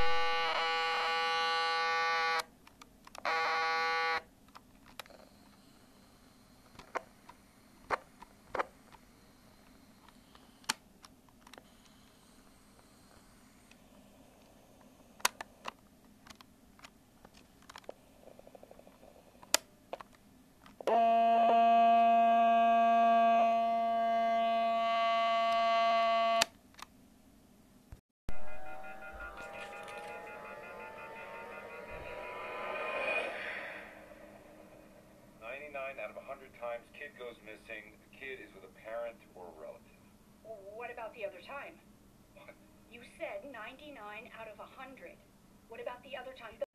you about the other time? What? You said 99 out of 100. What about the other time?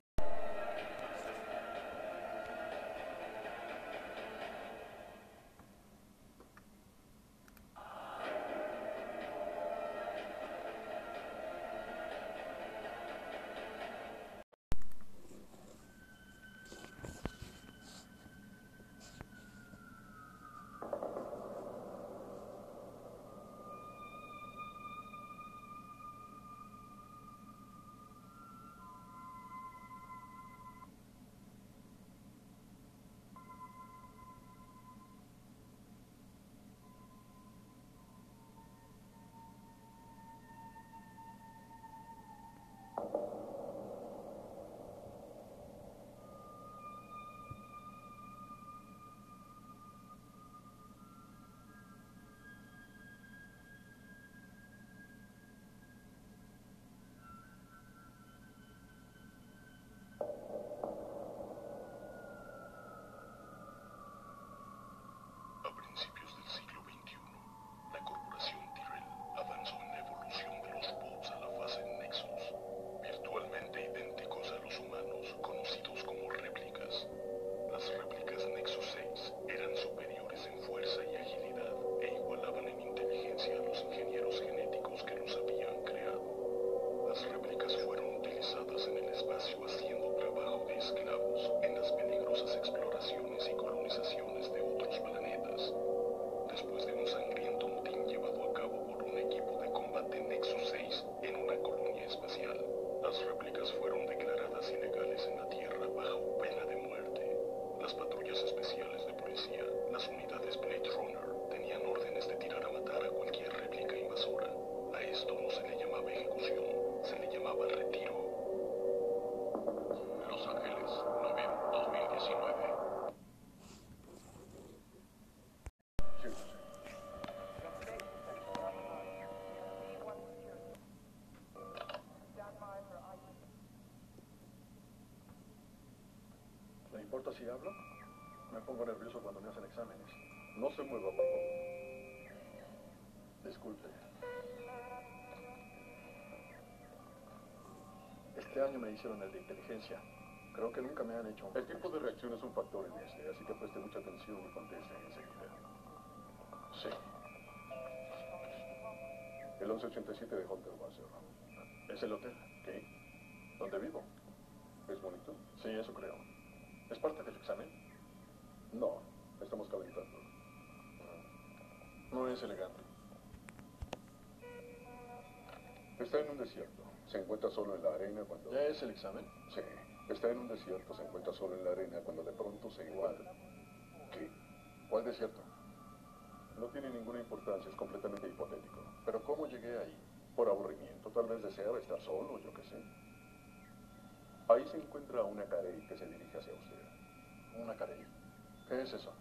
En el espacio haciendo trabajo de esclavos en las peligrosas exploraciones y colonizaciones de otros planetas. Después de un sangriento motín llevado a cabo por un equipo de combate Nexus 6 en una colonia espacial, las réplicas fueron declaradas ilegales en la Tierra bajo pena de muerte. Las patrullas especiales de policía, las unidades si hablo? Me pongo nervioso cuando me hacen exámenes. No se mueva, por favor. Disculpe. Este año me hicieron el de inteligencia. Creo que nunca me han hecho un... El tiempo de reacción es un factor en este, así que preste mucha atención y conteste enseguida. Sí. El 1187 de Hunter Wasser. ¿Es el hotel? ¿Qué? ¿Dónde vivo? ¿Es bonito? Sí, eso creo. ¿Es parte del examen? No, estamos calentando. No es elegante. Está en un desierto. Se encuentra solo en la arena cuando... ¿Ya es el examen? Sí. Está en un desierto. Se encuentra solo en la arena cuando de pronto se encuentra... ¿Qué? ¿Cuál desierto? No tiene ninguna importancia, es completamente hipotético. Pero ¿cómo llegué ahí? Por aburrimiento. Tal vez deseaba estar solo, yo qué sé. Ahí se encuentra una carey que se dirige hacia usted. ¿Una carey? ¿Qué es eso?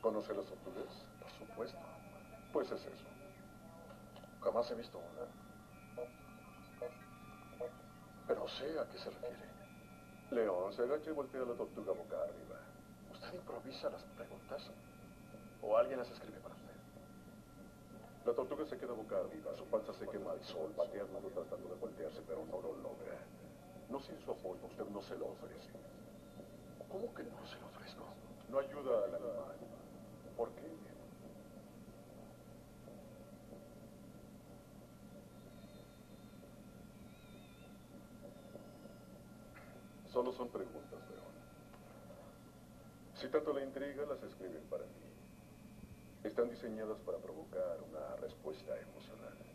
¿Conoce las tortugas? Por supuesto. Pues es eso. Jamás he visto una. Pero sé a qué se refiere. León, se agacha y voltea la tortuga boca arriba. ¿Usted improvisa las preguntas? ¿O alguien las escribe? La tortuga se queda boca arriba, su panza se quema al sol, pateando, tratando de voltearse, pero no lo logra. No sin su apoyo, usted no se lo ofrece. ¿Cómo que no se lo ofrezco? No ayuda al animal. ¿Por qué? Solo son preguntas, León. Si tanto le intriga, las escriben para mí. Están diseñadas para provocar una respuesta emocional.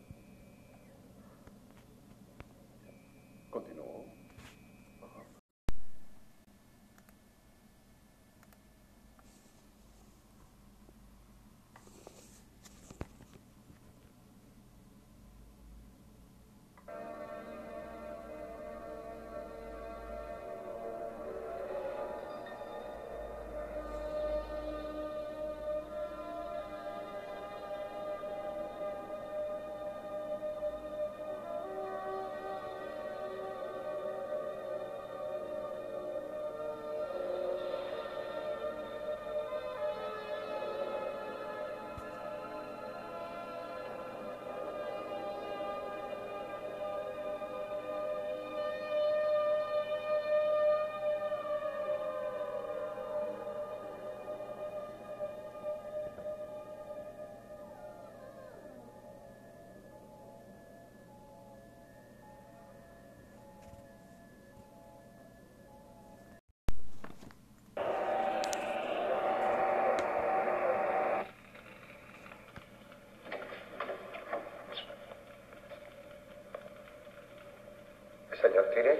Señor Tyrell?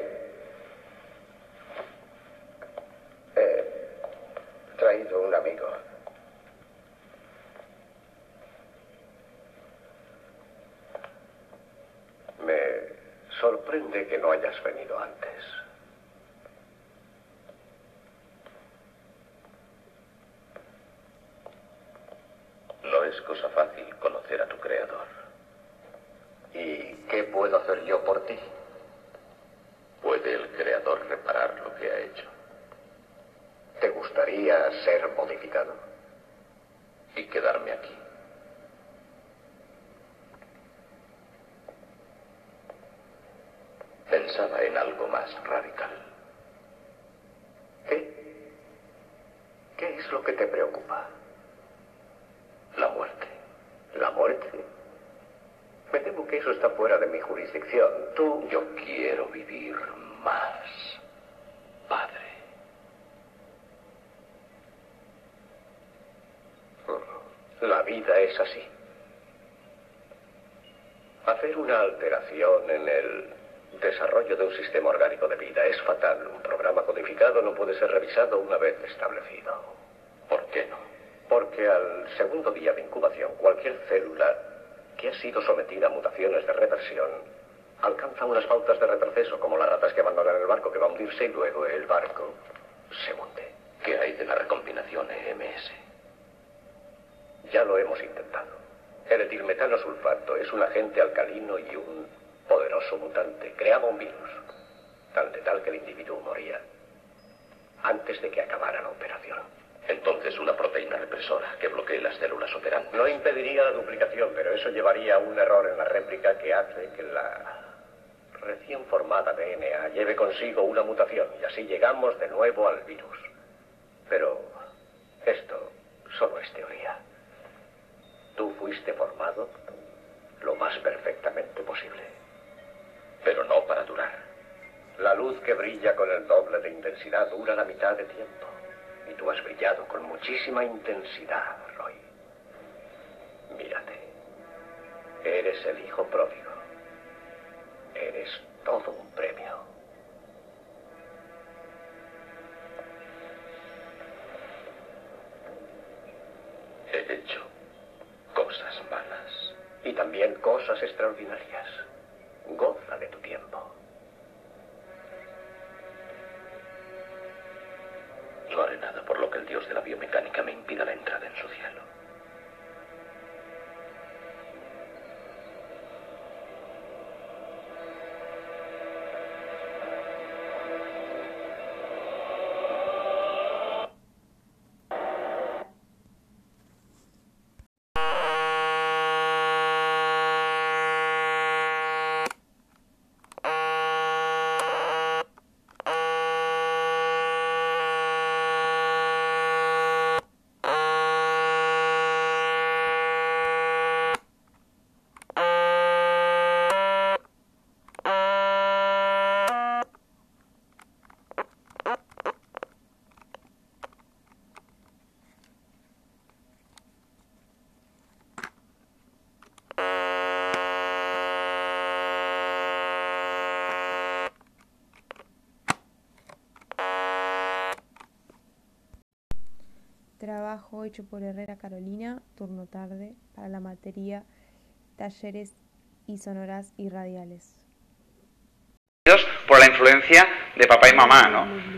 He traído un amigo. Me sorprende que no hayas venido antes. No es cosa fácil conocer a tu creador. ¿Y qué puedo hacer yo por ti? ¿Puede el creador reparar lo que ha hecho? ¿Te gustaría ser modificado? Y quedarme aquí. Pensaba en algo más radical. ¿Qué? ¿Qué es lo que te preocupa? La muerte. ¿La muerte? Me temo que eso está fuera de mi jurisdicción. Tú... Yo quiero vivir más, padre. La vida es así. Hacer una alteración en el desarrollo de un sistema orgánico de vida es fatal. Un programa codificado no puede ser revisado una vez establecido. ¿Por qué no? Porque al segundo día de incubación, cualquier célula que ha sido sometida a mutaciones de reversión alcanza unas pautas de retroceso, como las ratas que abandonan el barco que va a hundirse y luego el barco se hunde. ¿Qué hay de la recombinación EMS? Ya lo hemos intentado. El etilmetano sulfato es un agente alcalino y un poderoso mutante. Creaba un virus, tan letal que el individuo moría antes de que acabara la operación. Entonces una proteína represora que bloquee las células operantes. No impediría la duplicación, pero eso llevaría a un error en la réplica que hace que la recién formada DNA lleve consigo una mutación y así llegamos de nuevo al virus. Pero esto solo es teoría. Fuiste formado lo más perfectamente posible. Pero no para durar. La luz que brilla con el doble de intensidad dura la mitad de tiempo. Y tú has brillado con muchísima intensidad, Roy. Mírate. Eres el hijo pródigo. Eres todo un premio. Cosas extraordinarias. Goza de tu tiempo. No haré nada por lo que el dios de la biomecánica me impida la entrada en su cielo. Trabajo hecho por Herrera Carolina, turno tarde, para la materia Talleres y Sonoras y Radiales. por la influencia de papá y mamá, ¿no?